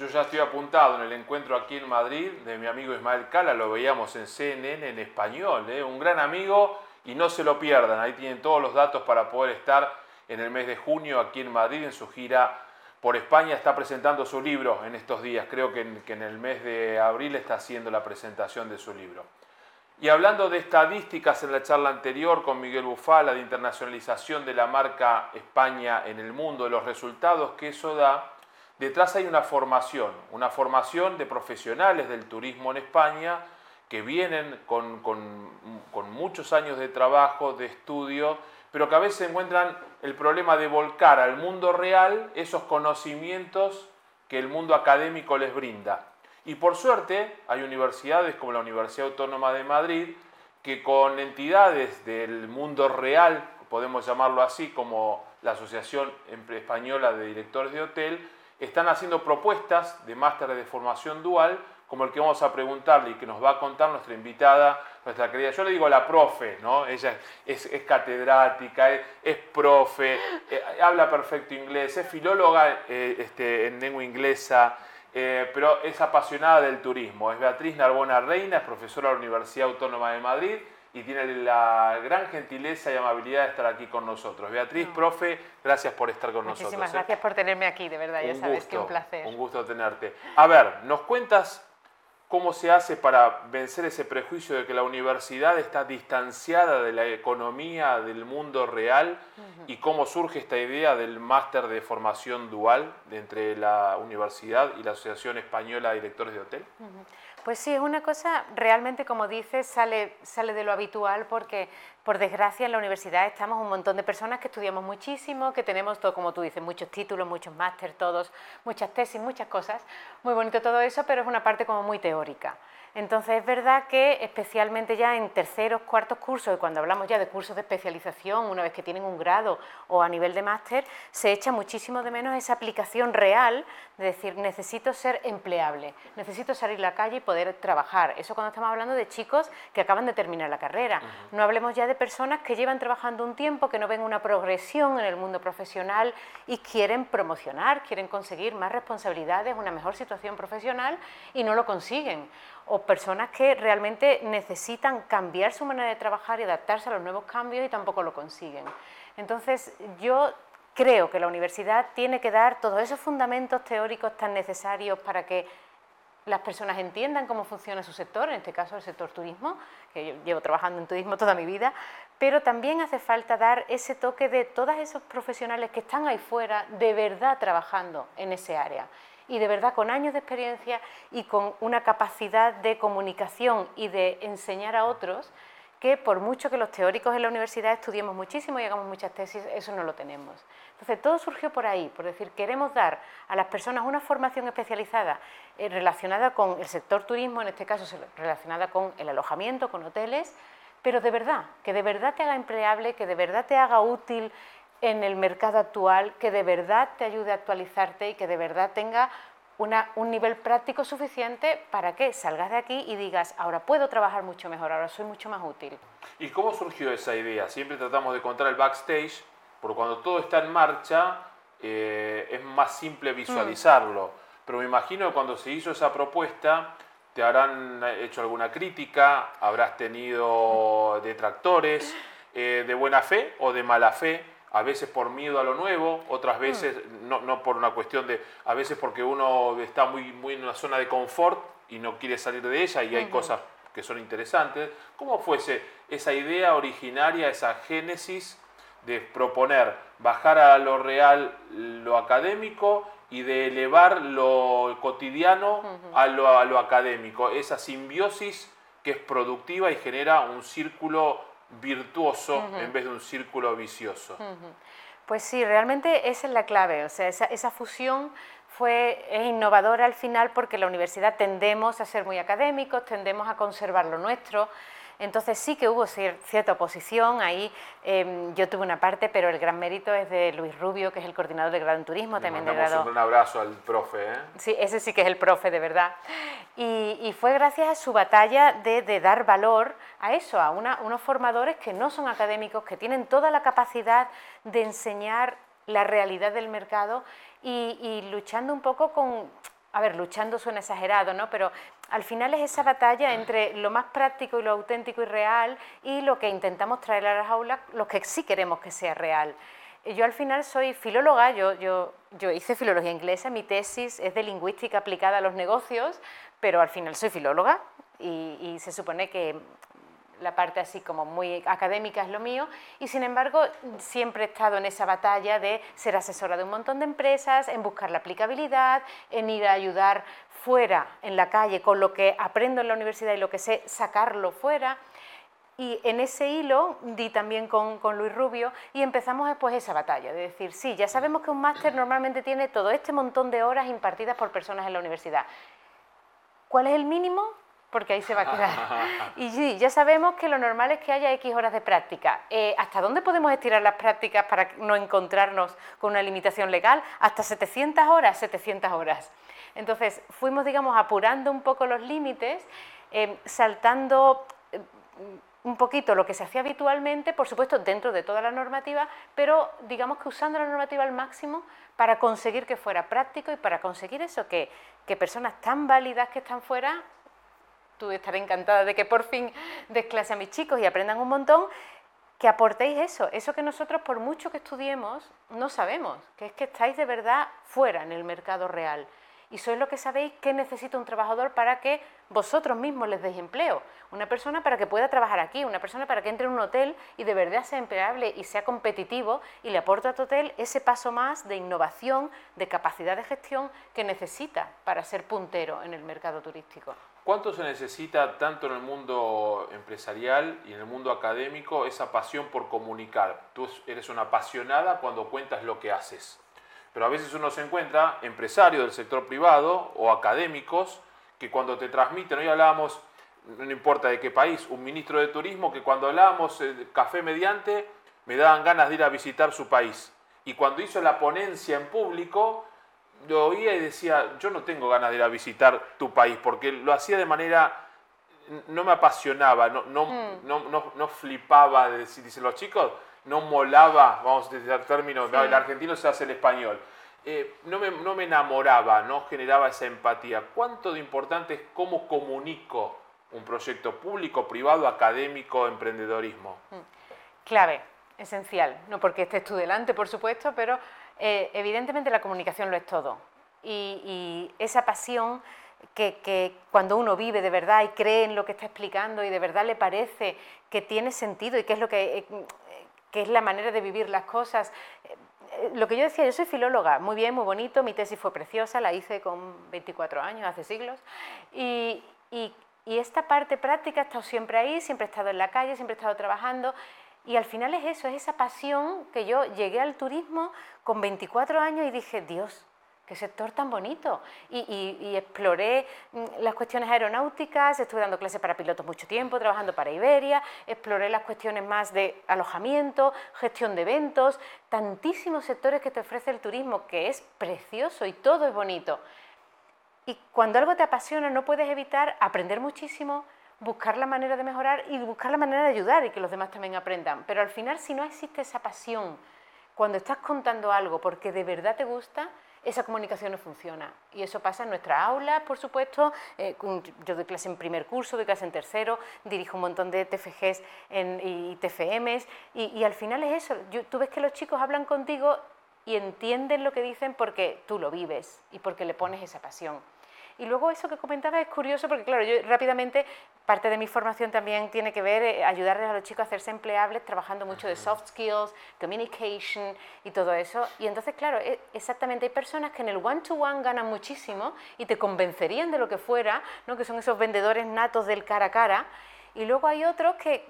Yo ya estoy apuntado en el encuentro aquí en Madrid de mi amigo Ismael Cala, lo veíamos en CNN en español, ¿eh? un gran amigo y no se lo pierdan, ahí tienen todos los datos para poder estar en el mes de junio aquí en Madrid en su gira por España, está presentando su libro en estos días, creo que en, que en el mes de abril está haciendo la presentación de su libro. Y hablando de estadísticas en la charla anterior con Miguel Bufala, de internacionalización de la marca España en el mundo, de los resultados que eso da, detrás hay una formación, una formación de profesionales del turismo en España que vienen con, muchos años de trabajo, de estudio, pero que a veces encuentran el problema de volcar al mundo real esos conocimientos que el mundo académico les brinda. Y por suerte hay universidades como la Universidad Autónoma de Madrid que con entidades del mundo real, podemos llamarlo así, como la Asociación Española de Directores de Hotel, están haciendo propuestas de máster de formación dual, como el que vamos a preguntarle y que nos va a contar nuestra invitada, nuestra querida, yo le digo la profe, ¿no? Ella es, catedrática, es, profe, eh, habla perfecto inglés, es filóloga eh, este, en lengua inglesa, eh, pero es apasionada del turismo. Es Beatriz Narbona Reina, es profesora de la Universidad Autónoma de Madrid y tiene la gran gentileza y amabilidad de estar aquí con nosotros. Beatriz, profe, gracias por estar con nosotros. Muchísimas ¿eh? gracias por tenerme aquí, de verdad, ya sabes que un placer. Un gusto tenerte. A ver, ¿nos cuentas cómo se hace para vencer ese prejuicio de que la universidad está distanciada de la economía del mundo real y cómo surge esta idea del máster de formación dual entre la universidad y la Asociación Española de Directores de Hotel? Pues sí, es una cosa realmente, como dices, sale, sale de lo habitual porque, por desgracia, en la universidad estamos un montón de personas que estudiamos muchísimo, que tenemos todo, como tú dices, muchos títulos, muchos máster, todos, muchas tesis, muchas cosas. Muy bonito todo eso, pero es una parte como muy teórica. Entonces es verdad que especialmente ya en terceros, cuartos cursos, y cuando hablamos ya de cursos de especialización, una vez que tienen un grado o a nivel de máster, se echa muchísimo de menos esa aplicación real de decir, necesito ser empleable, necesito salir a la calle y poder trabajar. Eso cuando estamos hablando de chicos que acaban de terminar la carrera. No hablemos ya de personas que llevan trabajando un tiempo, que no ven una progresión en el mundo profesional y quieren promocionar, quieren conseguir más responsabilidades, una mejor situación profesional y no lo consiguen o personas que realmente necesitan cambiar su manera de trabajar y adaptarse a los nuevos cambios y tampoco lo consiguen. Entonces, yo creo que la universidad tiene que dar todos esos fundamentos teóricos tan necesarios para que las personas entiendan cómo funciona su sector, en este caso el sector turismo, que yo llevo trabajando en turismo toda mi vida, pero también hace falta dar ese toque de todos esos profesionales que están ahí fuera de verdad trabajando en ese área y de verdad con años de experiencia y con una capacidad de comunicación y de enseñar a otros que por mucho que los teóricos en la universidad estudiemos muchísimo y hagamos muchas tesis, eso no lo tenemos. Entonces, todo surgió por ahí, por decir, queremos dar a las personas una formación especializada eh, relacionada con el sector turismo, en este caso relacionada con el alojamiento, con hoteles, pero de verdad, que de verdad te haga empleable, que de verdad te haga útil en el mercado actual, que de verdad te ayude a actualizarte y que de verdad tenga un nivel práctico suficiente para que salgas de aquí y digas, ahora puedo trabajar mucho mejor, ahora soy mucho más útil. ¿Y cómo surgió esa idea? Siempre tratamos de contar el backstage, porque cuando todo está en marcha eh, es más simple visualizarlo. Mm. Pero me imagino que cuando se hizo esa propuesta, te habrán hecho alguna crítica, habrás tenido detractores eh, de buena fe o de mala fe a veces por miedo a lo nuevo, otras mm. veces no, no, por una cuestión de, a veces porque uno está muy, muy en una zona de confort y no quiere salir de ella y hay cosas que son interesantes. ¿Cómo fuese esa idea originaria, esa génesis de proponer bajar a lo real lo académico y de elevar lo cotidiano a, lo, a lo académico? Esa simbiosis que es productiva y genera un círculo virtuoso en vez de un círculo vicioso. Pues sí, realmente esa es la clave, o sea, esa, fusión fue, es innovadora al final porque la universidad tendemos a ser muy académicos, tendemos a conservar lo nuestro, entonces sí que hubo cierta oposición, ahí em, yo tuve una parte, pero el gran mérito es de Luis Rubio, que es el coordinador de grado en turismo, también de grado... un abrazo al profe. ¿eh? Sí, ese sí que es el profe, de verdad. Y, fue gracias a su batalla de, dar valor a eso, a unos formadores que no son académicos, que tienen toda la capacidad de enseñar la realidad del mercado y luchando un poco con a ver, luchando suena exagerado, ¿no? Pero al final es esa batalla entre lo más práctico y lo auténtico y real y lo que intentamos traer a las aulas, lo que sí queremos que sea real. Yo al final soy filóloga, yo, yo, yo hice filología inglesa, mi tesis es de lingüística aplicada a los negocios, pero al final soy filóloga y se supone que la parte así como muy académica es lo mío, y sin embargo siempre he estado en esa batalla de ser asesora de un montón de empresas, en buscar la aplicabilidad, en ir a ayudar fuera, en la calle, con lo que aprendo en la universidad y lo que sé, sacarlo fuera. Y en ese hilo di también con, con, Luis Rubio y empezamos después esa batalla, de decir, sí, ya sabemos que un máster normalmente tiene todo este montón de horas impartidas por personas en la universidad. ¿Cuál es el mínimo? Porque ahí se va a quedar. Y sí, ya sabemos que lo normal es que haya X horas de práctica. Eh, ¿Hasta dónde podemos estirar las prácticas para no encontrarnos con una limitación legal? Hasta 700 horas, 700 horas. Entonces, fuimos, digamos, apurando un poco los límites, eh, saltando eh, un poquito lo que se hacía habitualmente, por supuesto, dentro de toda la normativa, pero digamos que usando la normativa al máximo para conseguir que fuera práctico y para conseguir eso, que, que personas tan válidas que están fuera tú estaré encantada de que por fin des clase a mis chicos y aprendan un montón, que aportéis eso, eso que nosotros por mucho que estudiemos no sabemos, que es que estáis de verdad fuera en el mercado real y sois lo que sabéis que necesita un trabajador para que vosotros mismos les deis empleo. Una persona para que pueda trabajar aquí, una persona para que entre en un hotel y de verdad sea empleable y sea competitivo y le aporte a tu hotel ese paso más de innovación, de capacidad de gestión que necesita para ser puntero en el mercado turístico. ¿Cuánto se necesita tanto en el mundo empresarial y en el mundo académico esa pasión por comunicar? Tú eres una apasionada cuando cuentas lo que haces, pero a veces uno se encuentra empresarios del sector privado o académicos que cuando te transmiten, hoy hablábamos, no importa de qué país, un ministro de turismo que cuando hablábamos café mediante me daban ganas de ir a visitar su país. Y cuando hizo la ponencia en público, lo oía y decía, yo no tengo ganas de ir a visitar tu país, porque lo hacía de manera, no me apasionaba, no, no, mm. no, no, flipaba, de decir, dicen los chicos, no molaba, vamos a decir el término, el argentino se hace el español. Eh, no, me, no me enamoraba, no generaba esa empatía. ¿Cuánto de importante es cómo comunico un proyecto público, privado, académico, emprendedorismo? Mm. Clave, esencial. No porque estés tú delante, por supuesto, pero eh, evidentemente la comunicación lo es todo. Y, esa pasión que, cuando uno vive de verdad y cree en lo que está explicando y de verdad le parece que tiene sentido y que es, lo que, eh, que es la manera de vivir las cosas. Eh, lo que yo decía, yo soy filóloga, muy bien, muy bonito, mi tesis fue preciosa, la hice con 24 años, hace siglos, y, y esta parte práctica ha estado siempre ahí, siempre he estado en la calle, siempre he estado trabajando, y al final es eso, es esa pasión que yo llegué al turismo con 24 años y dije, Dios, qué sector tan bonito. Y, exploré mm, las cuestiones aeronáuticas, estuve dando clases para pilotos mucho tiempo, trabajando para Iberia, exploré las cuestiones más de alojamiento, gestión de eventos, tantísimos sectores que te ofrece el turismo, que es precioso y todo es bonito. Y cuando algo te apasiona no puedes evitar aprender muchísimo, buscar la manera de mejorar y buscar la manera de ayudar y que los demás también aprendan. Pero al final, si no existe esa pasión, cuando estás contando algo porque de verdad te gusta, esa comunicación no funciona. Y eso pasa en nuestra aula, por supuesto. Eh, yo doy clase en primer curso, doy clase en tercero, dirijo un montón de TFGs y TFMs. Y, al final es eso. tú ves que los chicos hablan contigo y entienden lo que dicen porque tú lo vives y porque le pones esa pasión. Y luego eso que comentaba es curioso porque, claro, yo rápidamente, parte de mi formación también tiene que ver eh, ayudarles a los chicos a hacerse empleables, trabajando mucho de soft skills, communication y todo eso. Y entonces, claro, e, exactamente, hay personas que en el one-to-one ganan muchísimo y te convencerían de lo que fuera, ¿no? que son esos vendedores natos del cara a cara. Y luego hay otros que,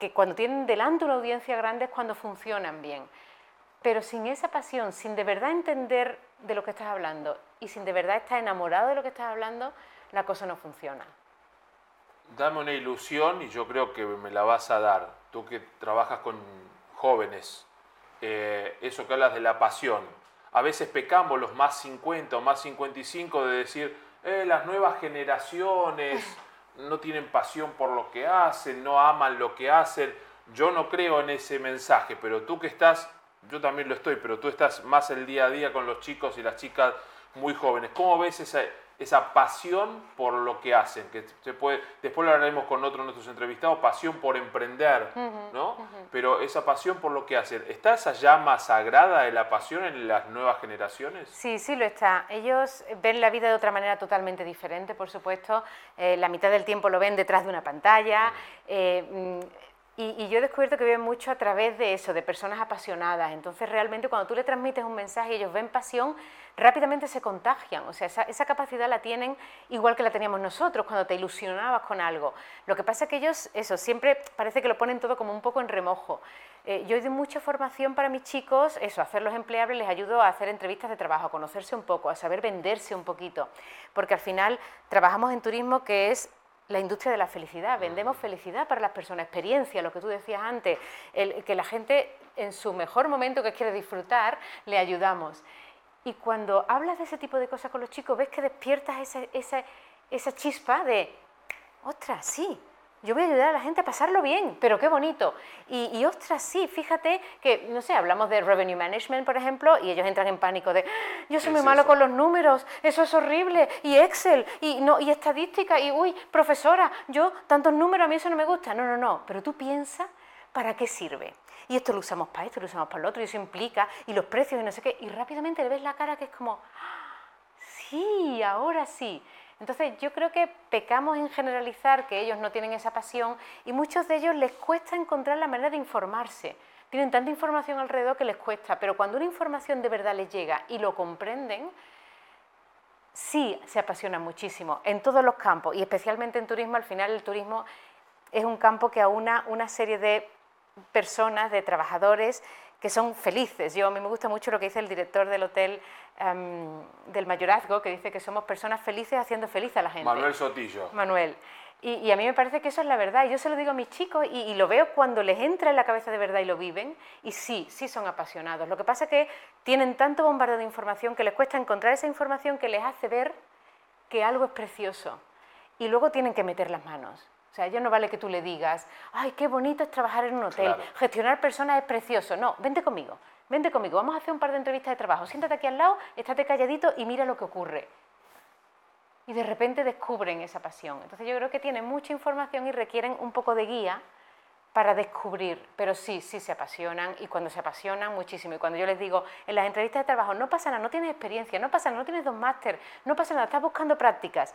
que cuando tienen delante una audiencia grande es cuando funcionan bien. Pero sin esa pasión, sin de verdad entender de lo que estás hablando y sin de verdad estar enamorado de lo que estás hablando, la cosa no funciona. Dame una ilusión y yo creo que me la vas a dar. Tú que trabajas con jóvenes, eh, eso que hablas de la pasión. A veces pecamos los más 50 o más 55 de decir, eh, las nuevas generaciones no tienen pasión por lo que hacen, no aman lo que hacen. Yo no creo en ese mensaje, pero tú que estás yo también lo estoy, pero tú estás más el día a día con los chicos y las chicas muy jóvenes. ¿Cómo ves esa, esa pasión por lo que hacen? Que se puede, después lo hablaremos con otros de nuestros entrevistados, pasión por emprender, ¿no? Pero esa pasión por lo que hacen, ¿está esa llama sagrada de la pasión en las nuevas generaciones? Sí, sí lo está. Ellos ven la vida de otra manera totalmente diferente, por supuesto. Eh, la mitad del tiempo lo ven detrás de una pantalla. Eh, y, yo he descubierto que viven mucho a través de eso, de personas apasionadas. Entonces realmente cuando tú le transmites un mensaje y ellos ven pasión, rápidamente se contagian. O sea, esa, capacidad la tienen igual que la teníamos nosotros cuando te ilusionabas con algo. Lo que pasa es que ellos, eso, siempre parece que lo ponen todo como un poco en remojo. Eh, yo doy mucha formación para mis chicos, eso, hacerlos empleables, les ayudo a hacer entrevistas de trabajo, a conocerse un poco, a saber venderse un poquito, porque al final trabajamos en turismo que es la industria de la felicidad. Vendemos felicidad para las personas, experiencia, lo que tú decías antes, el, que la gente en su mejor momento que quiere disfrutar, le ayudamos. Y cuando hablas de ese tipo de cosas con los chicos, ves que despiertas esa, esa, esa chispa de, ostras, sí, yo voy a ayudar a la gente a pasarlo bien, pero qué bonito. Y, ostras, sí, fíjate que, no sé, hablamos de revenue management, por ejemplo, y ellos entran en pánico de, yo soy muy malo con los números, eso es horrible, y Excel, y, no, y estadística, y uy, profesora, yo, tantos números, a mí eso no me gusta. No, no, no, pero tú piensa para qué sirve. Y esto lo usamos para esto, lo usamos para lo otro, y eso implica, y los precios, y no sé qué, y rápidamente le ves la cara que es como, ah, sí, ahora sí. Entonces yo creo que pecamos en generalizar que ellos no tienen esa pasión y muchos de ellos les cuesta encontrar la manera de informarse. Tienen tanta información alrededor que les cuesta, pero cuando una información de verdad les llega y lo comprenden, sí se apasionan muchísimo en todos los campos y especialmente en turismo. Al final el turismo es un campo que aúna una serie de personas, de trabajadores que son felices. Yo a mí me gusta mucho lo que dice el director del hotel em, del mayorazgo, que dice que somos personas felices haciendo feliz a la gente. Manuel Sotillo. Manuel. Y, a mí me parece que eso es la verdad. Yo se lo digo a mis chicos y, lo veo cuando les entra en la cabeza de verdad y lo viven. Y sí, sí son apasionados. Lo que pasa es que tienen tanto bombardeo de información que les cuesta encontrar esa información que les hace ver que algo es precioso. Y luego tienen que meter las manos. O sea, ya no vale que tú le digas, ay, qué bonito es trabajar en un hotel, gestionar personas es precioso. No, vente conmigo, vente conmigo, vamos a hacer un par de entrevistas de trabajo, siéntate aquí al lado, estate calladito y mira lo que ocurre. Y de repente descubren esa pasión. Entonces yo creo que tienen mucha información y requieren un poco de guía para descubrir, pero sí, sí se apasionan y cuando se apasionan muchísimo. Y cuando yo les digo en las entrevistas de trabajo, no pasa nada, no tienes experiencia, no pasa nada, no tienes dos máster, no pasa nada, estás buscando prácticas,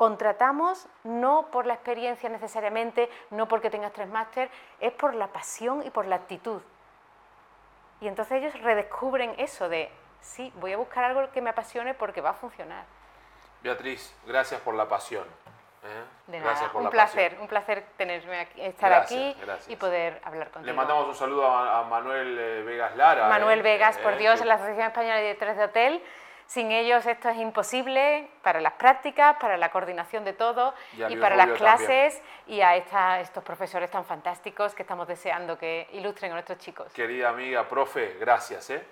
Contratamos no por la experiencia necesariamente, no porque tengas tres máster, es por la pasión y por la actitud. Y entonces ellos redescubren eso de, sí, voy a buscar algo que me apasione porque va a funcionar. Beatriz, gracias por la pasión. ¿eh? De nada, un placer, un placer tenerme aquí, estar aquí y poder hablar contigo. Le mandamos un saludo a, Manuel eh, Vegas Lara. Manuel ¿eh? Vegas, por Dios, en la Asociación Española de Directores de Hotel sin ellos esto es imposible para las prácticas, para la coordinación de todo y, para las clases y a estos profesores tan fantásticos que estamos deseando que ilustren a nuestros chicos. Querida amiga, profe, gracias. ¿eh?